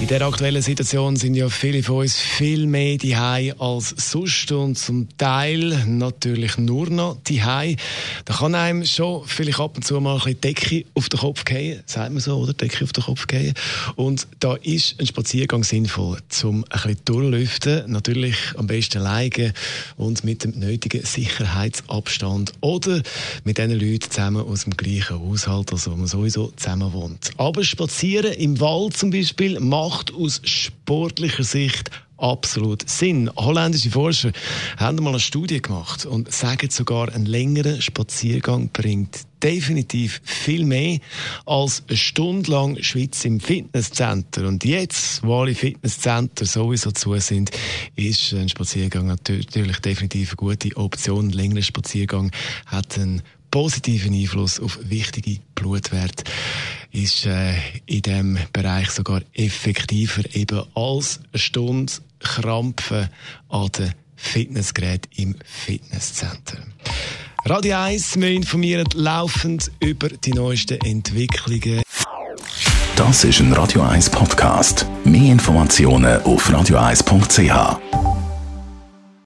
in der aktuellen Situation sind ja viele von uns viel mehr die als sonst und zum Teil natürlich nur noch die Da kann einem schon vielleicht ab und zu mal ein Decke auf den Kopf gehen, sagt man so, oder? Decke auf den Kopf gehen. Und da ist ein Spaziergang sinnvoll, um ein bisschen durchlüften. Natürlich am besten alleine und mit dem nötigen Sicherheitsabstand oder mit den Leuten zusammen aus dem gleichen Haushalt, also wo man sowieso zusammen wohnt. Aber spazieren im Wald zum Beispiel macht macht aus sportlicher Sicht absolut Sinn. Holländische Forscher haben mal eine Studie gemacht und sagen sogar, ein längerer Spaziergang bringt definitiv viel mehr als eine Stunde lang Schweiz im Fitnesscenter. Und jetzt, wo alle Fitnesscenter sowieso zu sind, ist ein Spaziergang natürlich definitiv eine gute Option. Ein längerer Spaziergang hat einen positiven Einfluss auf wichtige Blutwerte ist äh, in dem Bereich sogar effektiver eben als eine Stunde Krampfen an den Fitnessgerät im Fitnesscenter. Radio 1, wir informieren laufend über die neuesten Entwicklungen. Das ist ein Radio 1 Podcast. Mehr Informationen auf radio1.ch.